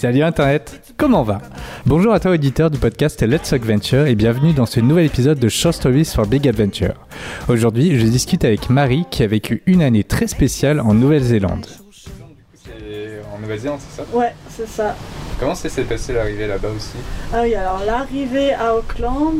Salut Internet, comment va? Bonjour à toi auditeur du podcast Let's Talk Venture et bienvenue dans ce nouvel épisode de Short Stories for Big Adventure. Aujourd'hui, je discute avec Marie qui a vécu une année très spéciale en Nouvelle-Zélande. En Nouvelle-Zélande, c'est ça? Ouais, c'est ça. Comment ça s'est passé l'arrivée là-bas aussi? Ah oui, alors l'arrivée à Auckland.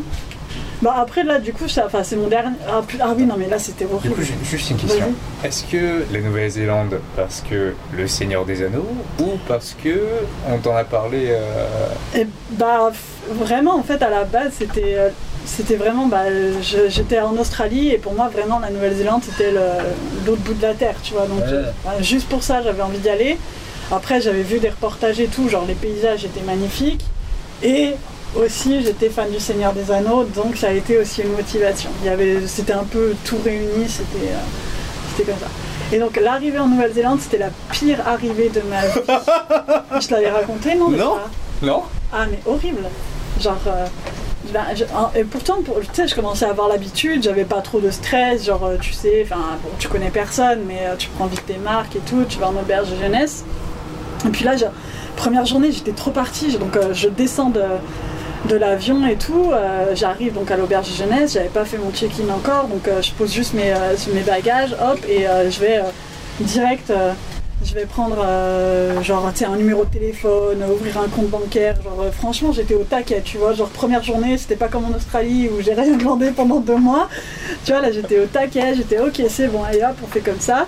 Bah après là, du coup, ça- enfin, c'est mon dernier. Ah, ah oui, non, mais là c'était Du horrible. coup, juste une question. Est-ce que la Nouvelle-Zélande, parce que le Seigneur des Anneaux, ou parce que on t'en a parlé euh, Et bah f- vraiment, en fait, à la base, c'était. euh, C'était vraiment, bah, j'étais en Australie et pour moi, vraiment, la Nouvelle-Zélande, c'était le- l'autre bout de la terre, tu vois. Donc, Ouais. bah, juste pour ça, j'avais envie d'y aller. Après, j'avais vu des reportages et tout, genre les paysages étaient magnifiques. Et aussi, j'étais fan du Seigneur des Anneaux, donc ça a été aussi une motivation. Il y avait, c'était un peu tout réuni, c'était, euh, c'était comme ça. Et donc, l'arrivée en Nouvelle-Zélande, c'était la pire arrivée de ma vie. je l'avais raconté, non Non. pas? Non ah mais horrible Genre... euh, ben, je- et pourtant, pour- tu sais, je commençais à avoir l'habitude, j'avais pas trop de stress, genre, euh, tu sais, enfin, bon, tu connais personne, mais euh, tu prends vite tes marques et tout, tu vas en auberge de jeunesse. Et puis là, j'ai- première journée, j'étais trop partie, donc euh, je descends de, de l'avion et tout, euh, j'arrive donc à l'auberge jeunesse, j'avais pas fait mon check-in encore, donc euh, je pose juste mes, euh, bagages, hop, et je vais direct... je vais prendre genre un numéro de téléphone, ouvrir un compte bancaire. Genre franchement j'étais au taquet, tu vois. Genre première journée, c'était pas comme en Australie où j'ai rien demandé pendant deux mois. Tu vois là j'étais au taquet, j'étais ok c'est bon, allez hop on fait comme ça,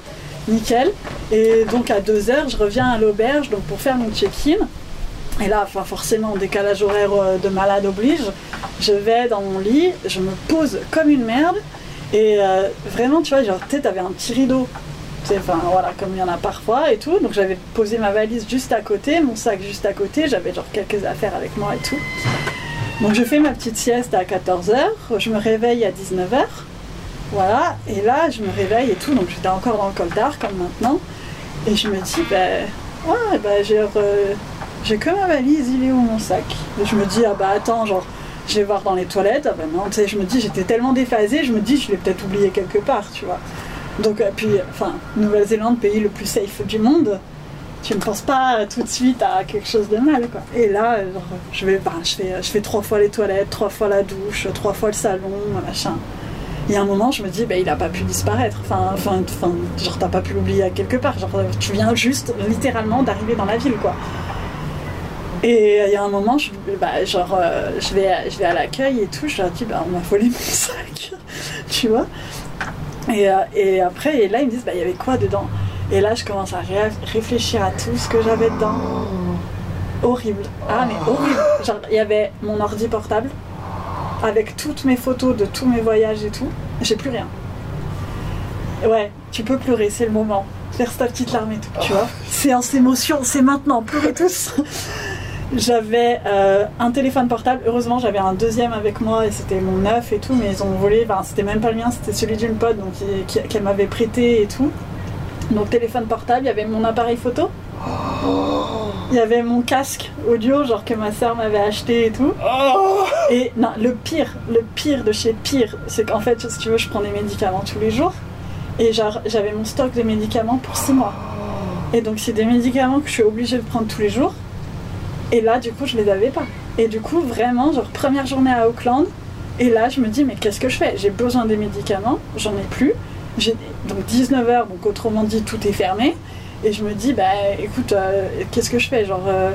nickel. Et donc à deux heures je reviens à l'auberge donc pour faire mon check-in. Et là, enfin, forcément, décalage horaire euh, de malade oblige. Je vais dans mon lit, je me pose comme une merde. Et euh, vraiment, tu vois, genre, tu t'avais un petit rideau. Enfin, voilà, comme il y en a parfois et tout. Donc, j'avais posé ma valise juste à côté, mon sac juste à côté. J'avais genre quelques affaires avec moi et tout. Donc, je fais ma petite sieste à 14h. Je me réveille à 19h. Voilà. Et là, je me réveille et tout. Donc, j'étais encore dans le col d'art comme maintenant. Et je me dis, ben, ouais, ben, j'ai. re- j'ai que ma valise, il est où mon sac Et je me dis, ah bah attends, genre, je vais voir dans les toilettes. Ah bah non, tu sais, je me dis, j'étais tellement déphasée, je me dis, je l'ai peut-être oublié quelque part, tu vois. Donc, euh, puis, enfin, Nouvelle-Zélande, pays le plus safe du monde, tu ne penses pas tout de suite à quelque chose de mal, quoi. Et là, je, vais, bah, je, fais, je fais trois fois les toilettes, trois fois la douche, trois fois le salon, machin. Il y a un moment, je me dis, bah, il a pas pu disparaître. Enfin, enfin, enfin, genre, t'as pas pu l'oublier quelque part. Genre, tu viens juste, littéralement, d'arriver dans la ville, quoi. Et il y a un moment, je, bah, genre, euh, je, vais, à- je vais à l'accueil et tout, je leur dis, bah, on m'a volé mon sac, tu vois. Et, euh, et après, et là, ils me disent, bah, il y avait quoi dedans? Et là, je commence à ré- réfléchir à tout ce que j'avais dedans. Horrible. Ah, mais horrible. Genre, il y avait mon ordi portable, avec toutes mes photos de tous mes voyages et tout. J'ai plus rien. Ouais, tu peux pleurer, c'est le moment. Faire ta petite larme et tout, tu vois. Séance émotion, c'est maintenant, pleurez tous. J'avais euh, un téléphone portable. Heureusement, j'avais un deuxième avec moi et c'était mon neuf et tout, mais ils ont volé. Enfin, c'était même pas le mien, c'était celui d'une pote donc qu'elle m'avait prêté et tout. Donc téléphone portable, il y avait mon appareil photo. Il y avait mon casque audio, genre que ma soeur m'avait acheté et tout. Et non, le pire, le pire de chez pire, c'est qu'en fait, si tu veux, je prends des médicaments tous les jours. Et genre, j'avais mon stock de médicaments pour 6 mois. Et donc, c'est des médicaments que je suis obligée de prendre tous les jours. Et là, du coup, je les avais pas. Et du coup, vraiment, genre, première journée à Auckland. Et là, je me dis, mais qu'est-ce que je fais? J'ai besoin des médicaments, j'en ai plus. Donc 19h, donc autrement dit, tout est fermé. Et je me dis, bah écoute, euh, qu'est-ce que je fais? Genre, euh,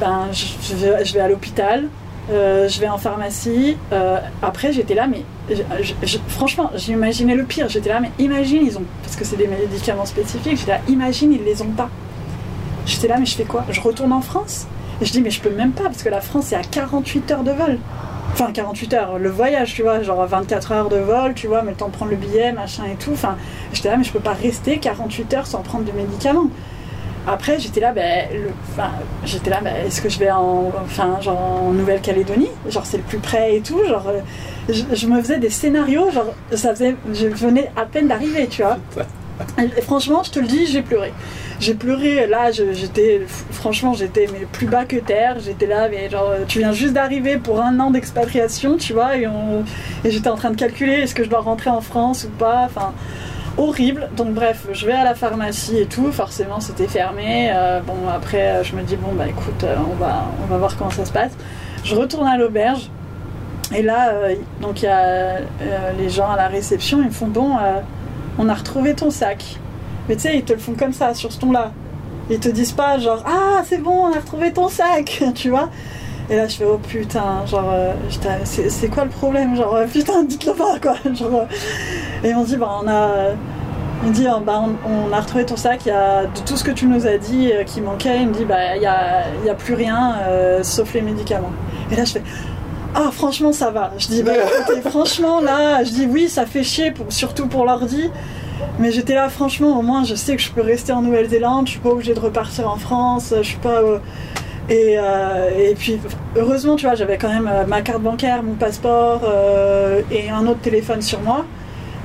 ben, je, je vais, à l'hôpital, euh, je vais en pharmacie. après, j'étais là, mais je- je- franchement, j'imaginais le pire. J'étais là, mais imagine, ils ont. Parce que c'est des médicaments spécifiques, j'étais là, imagine, ils les ont pas. J'étais là, mais je fais quoi? Je retourne en France? Et je dis, mais je peux même pas, parce que la France, c'est à 48 heures de vol. Enfin, 48 heures, le voyage, tu vois, genre 24 heures de vol, tu vois, mais le temps de prendre le billet, machin et tout. Enfin, j'étais là, mais je peux pas rester 48 heures sans prendre de médicaments. Après, j'étais là, ben, enfin, j'étais là, ben, est-ce que je vais en, enfin, genre en Nouvelle-Calédonie? Genre, c'est le plus près et tout. Genre, euh, je, je me faisais des scénarios, genre, ça faisait, je venais à peine d'arriver, tu vois. Franchement, je te le dis, j'ai pleuré. J'ai pleuré, là, j'étais, franchement, j'étais plus bas que terre. J'étais là, mais genre, tu viens juste d'arriver pour un an d'expatriation, tu vois, et, j'étais en train de calculer est-ce que je dois rentrer en France ou pas? Enfin, horrible. Donc bref, je vais à la pharmacie et tout. Forcément, c'était fermé. Euh, bon, après, euh, je me dis bon bah écoute, euh, on va voir comment ça se passe. Je retourne à l'auberge. Et là, euh, donc il y a euh, les gens à la réception, ils me font bon, euh, on a retrouvé ton sac. Mais tu sais, ils te le font comme ça, sur ce ton-là. Ils te disent pas genre ah c'est bon, on a retrouvé ton sac, tu vois. Et là, je fais oh putain, genre, euh, c'est quoi le problème Genre, euh, putain, dites-le pas, quoi. Genre, euh, et on dit, bah, on a. Dit, bah, on, a retrouvé ton sac, il y a tout ce que tu nous as dit qui manquait. Il me dit, bah, il y a, y a plus rien sauf les médicaments. Et là, je fais, ah, franchement, ça va. Je dis, bah, écoutez, franchement, là, je dis, oui, ça fait chier, pour, surtout pour l'ordi. Mais j'étais là, franchement, au moins, je sais que je peux rester en Nouvelle-Zélande, je suis pas obligée de repartir en France, je suis pas. euh, et, euh, et puis, heureusement, tu vois, j'avais quand même euh, ma carte bancaire, mon passeport euh, et un autre téléphone sur moi.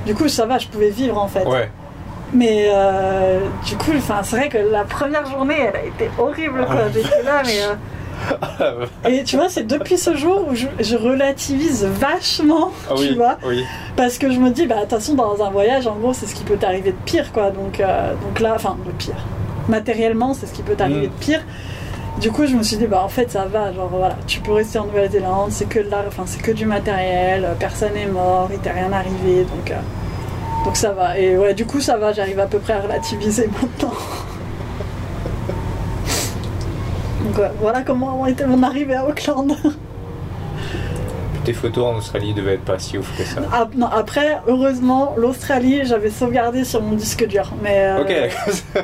Du coup, ça va, je pouvais vivre en fait. Ouais. Mais du coup, c'est vrai que la première journée, elle a été horrible, quoi. J'étais là, mais. Et tu vois, c'est depuis ce jour où je, je relativise vachement, Ah oui. tu vois. Oui. Parce que je me dis, bah, de toute façon, dans un voyage, en gros, c'est ce qui peut t'arriver de pire, quoi. Donc, euh, donc là, enfin, de pire. Matériellement, c'est ce qui peut t'arriver Mm. de pire. Du coup, je me suis dit, bah, en fait, ça va. Genre, voilà, tu peux rester en Nouvelle-Zélande, c'est que, de la- enfin, c'est que du matériel, euh, personne n'est mort, il t'est rien arrivé, donc, euh, donc ça va. Et ouais, du coup, ça va, j'arrive à peu près à relativiser maintenant. donc, ouais, voilà comment été mon arrivée à Auckland. Tes photos en Australie devaient être pas si ouf que ça. Ah, non, après, heureusement, l'Australie, j'avais sauvegardé sur mon disque dur. Mais, euh, Ok.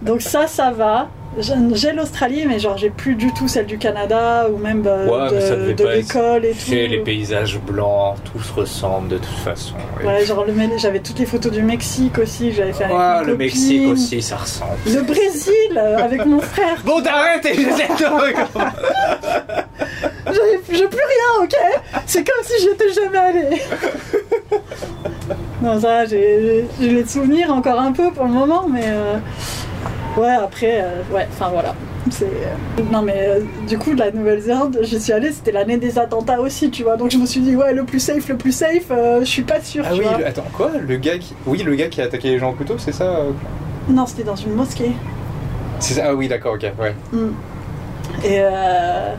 Donc ça, ça va. J'ai l'Australie, mais genre j'ai plus du tout celle du Canada ou même euh, Ouais, de, l'école et tout. les paysages blancs, tout se ressemble de toute façon. Ouais, genre j'avais toutes les photos du Mexique aussi j'avais fait avec Ouais, le copine. Mexique aussi, ça ressemble. Le Brésil euh, avec mon frère. Bon, t'arrêtes et j'essaie de J'avais- J'ai plus rien, ok C'est comme si j'étais jamais allée. non, ça, j'ai les souvenirs encore un peu pour le moment, mais euh, ouais, après, euh, ouais, enfin voilà. Euh, non mais euh, du coup la Nouvelle-Zélande, j'y suis allée, c'était l'année des attentats aussi, tu vois. Donc je me suis dit ouais, le plus safe, le plus safe, je suis pas sûre. Ah tu oui, vois. le- attends, quoi Le gars qui. Oui, le gars qui a attaqué les gens au couteau, c'est ça Non, c'était dans une mosquée. C'est ça Ah oui, d'accord, ok, ouais. Mm. Et, euh,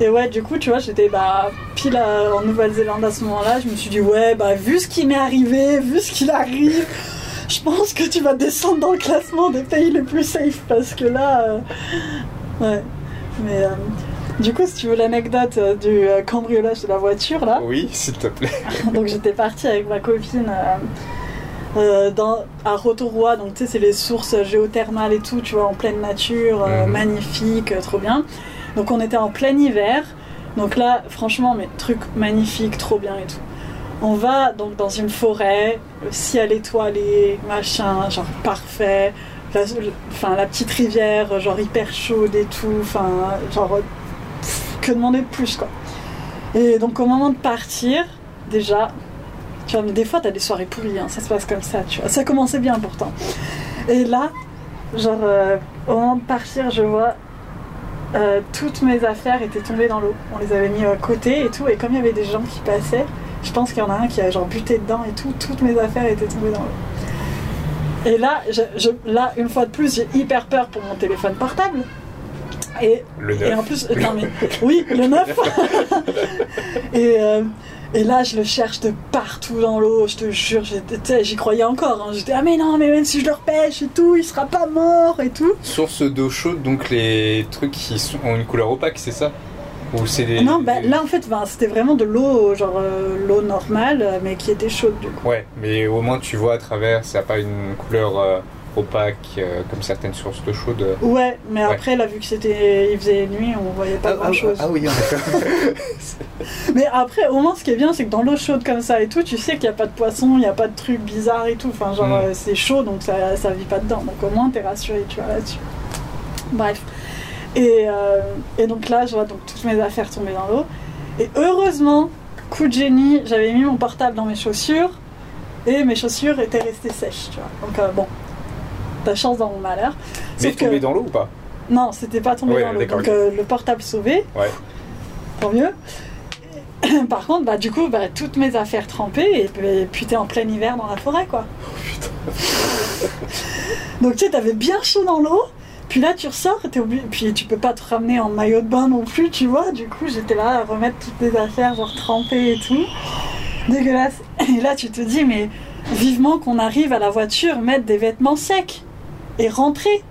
et ouais, du coup, tu vois, j'étais bah, pile euh, en Nouvelle-Zélande à ce moment-là. Je me suis dit, ouais, bah, vu ce qui m'est arrivé, vu ce qu'il arrive, je pense que tu vas descendre dans le classement des pays les plus safe parce que là. euh, ouais. Mais. euh, du coup, si tu veux l'anecdote du cambriolage de la voiture, là, Oui, s'il te plaît. donc j'étais partie avec ma copine euh, dans, à Rotorua, donc tu sais, c'est les sources géothermales et tout, tu vois, en pleine nature, Mhm. magnifique, trop bien. Donc on était en plein hiver, donc là, franchement, mais truc magnifique, trop bien et tout. On va donc dans une forêt, le ciel étoilé, machin, genre parfait. Enfin, la petite rivière, genre hyper chaude et tout, enfin, genre, que demander de plus, quoi. Et donc au moment de partir, déjà, tu vois, mais des fois t'as des soirées pourries, hein, ça se passe comme ça, tu vois. Ça commençait bien pourtant. Et là, genre, euh, au moment de partir, je vois euh, toutes mes affaires étaient tombées dans l'eau. On les avait mis à côté et tout, et comme il y avait des gens qui passaient, je pense qu'il y en a un qui a genre buté dedans et tout, toutes mes affaires étaient tombées dans l'eau. Et là, là, une fois de plus, j'ai hyper peur pour mon téléphone portable. Et Le et en plus, non mais, oui, le 9. et, euh, et là, je le cherche de partout dans l'eau, je te jure, j'y croyais encore. hein. J'étais, ah mais non, mais même si je le repêche et tout, il sera pas mort et tout. Source d'eau chaude, donc les trucs qui sont- ont une couleur opaque, c'est ça? Ou c'est des. non, bah, des- là en fait, c'était vraiment de l'eau, genre euh, l'eau normale, euh, mais qui était chaude du coup. Ouais, mais au moins tu vois à travers, ça n'a pas une couleur euh, opaque euh, comme certaines sources d'eau chaude. Ouais, mais après, là, vu que c'était, il faisait nuit, on voyait pas grand chose. ah oui, en effet. Mais après, au moins, ce qui est bien, c'est que dans l'eau chaude comme ça et tout, tu sais qu'il n'y a pas de poisson, il n'y a pas de trucs bizarres et tout. Enfin, genre, Mm. euh, c'est chaud, donc ça, ça vit pas dedans. Donc au moins, t'es rassuré, tu vois, là-dessus. Bref. Et, euh, et donc là, je vois donc toutes mes affaires tomber dans l'eau. Et heureusement, coup de génie, j'avais mis mon portable dans mes chaussures et mes chaussures étaient restées sèches, tu vois. Donc euh, bon, t'as chance dans mon malheur. Mais Sauf que- tombé dans l'eau ou pas? Non, c'était pas tombé Ouais, dans l'eau. Donc euh, le portable sauvé. Ouais. Tant mieux. Par contre, bah, du coup, bah, toutes mes affaires trempées, et, puis- et puis t'es en plein hiver dans la forêt, quoi. Donc tu sais, t'avais bien chaud dans l'eau, puis là tu ressors, t'es obligé, puis tu peux pas te ramener en maillot de bain non plus, tu vois. Du coup, j'étais là à remettre toutes les affaires, genre trempées et tout. Dégueulasse. Et là, tu te dis, mais vivement qu'on arrive à la voiture, mettre des vêtements secs et rentrer.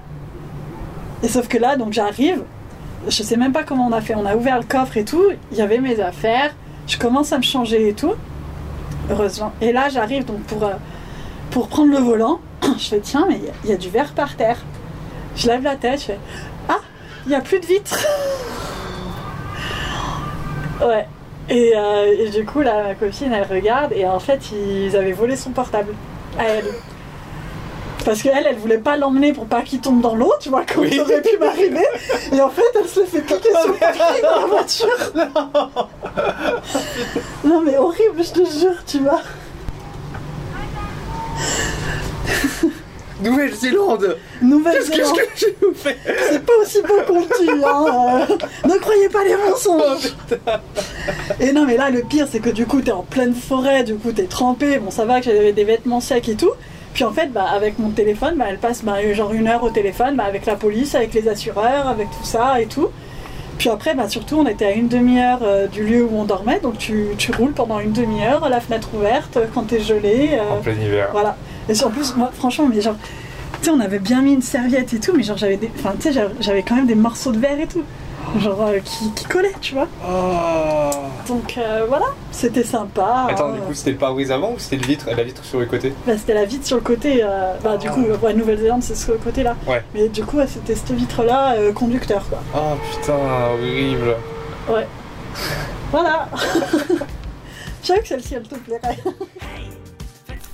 Et sauf que là, donc j'arrive, je sais même pas comment on a fait. On a ouvert le coffre et tout, il y avait mes affaires, je commence à me changer et tout. Heureusement. Et là, j'arrive donc pour, euh, pour prendre le volant. Je fais, tiens, mais il y a- du verre par terre. Je lève la tête, je fais, ah, il n'y a plus de vitre. ouais. Et, euh, et du coup, là, ma copine, elle regarde et en fait, ils avaient volé son portable à elle. Parce qu'elle, elle voulait pas l'emmener pour pas qu'il tombe dans l'eau, tu vois, comme Oui. ça aurait pu m'arriver. Et en fait, elle se fait piquer sur le pied dans la voiture. Non, mais horrible, je te jure, tu vois. Nouvelle-Zélande Qu'est-ce Nouvelle-Zélande, que je vous fais c'est pas aussi beau qu'on le dit, hein. euh, ne croyez pas les mensonges. Et non, mais là, le pire, c'est que du coup, t'es en pleine forêt, du coup, t'es trempé. Bon, ça va que j'avais des vêtements secs et tout. Puis en fait, bah, avec mon téléphone, bah, elle passe bah, genre une heure au téléphone, bah, avec la police, avec les assureurs, avec tout ça et tout. Puis après, bah, surtout, on était à une demi-heure euh, du lieu où on dormait, donc tu, tu roules pendant une demi-heure, la fenêtre ouverte, euh, quand t'es gelé. euh, En plein hiver. voilà. Et en plus, moi, franchement, mais genre, tu sais, on avait bien mis une serviette et tout, mais genre, j'avais des. Enfin, j'avais quand même des morceaux de verre et tout. Genre, euh, qui, qui collaient, tu vois. Oh. Donc, euh, voilà, c'était sympa. Attends, hein. du coup, c'était le pare-brise avant ou c'était le vitre, la vitre sur le côté? Bah, c'était la vitre sur le côté. euh, bah, du coup, ouais, Nouvelle-Zélande, c'est sur le côté là. Ouais. Mais du coup, ouais, c'était cette vitre-là, euh, conducteur, quoi. Oh putain, horrible. Voilà. Je savais que celle-ci, elle te plairait.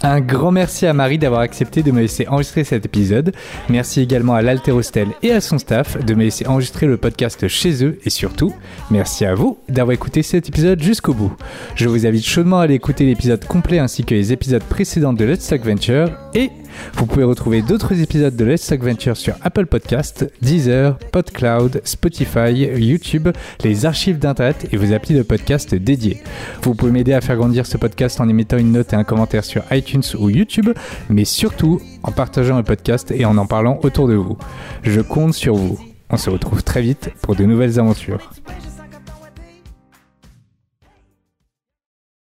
Un grand merci à Marie d'avoir accepté de me laisser enregistrer cet épisode. Merci également à l'Alterostel et à son staff de me laisser enregistrer le podcast chez eux et surtout, merci à vous d'avoir écouté cet épisode jusqu'au bout. Je vous invite chaudement à aller écouter l'épisode complet ainsi que les épisodes précédents de Let's Talk Venture et vous pouvez retrouver d'autres épisodes de Let's Talk Venture sur Apple Podcast, Deezer, PodCloud, Spotify, YouTube, les archives d'internet et vos applis de podcast dédiés. Vous pouvez m'aider à faire grandir ce podcast en émettant une note et un commentaire sur iTunes ou YouTube, mais surtout en partageant le podcast et en en parlant autour de vous. Je compte sur vous. On se retrouve très vite pour de nouvelles aventures.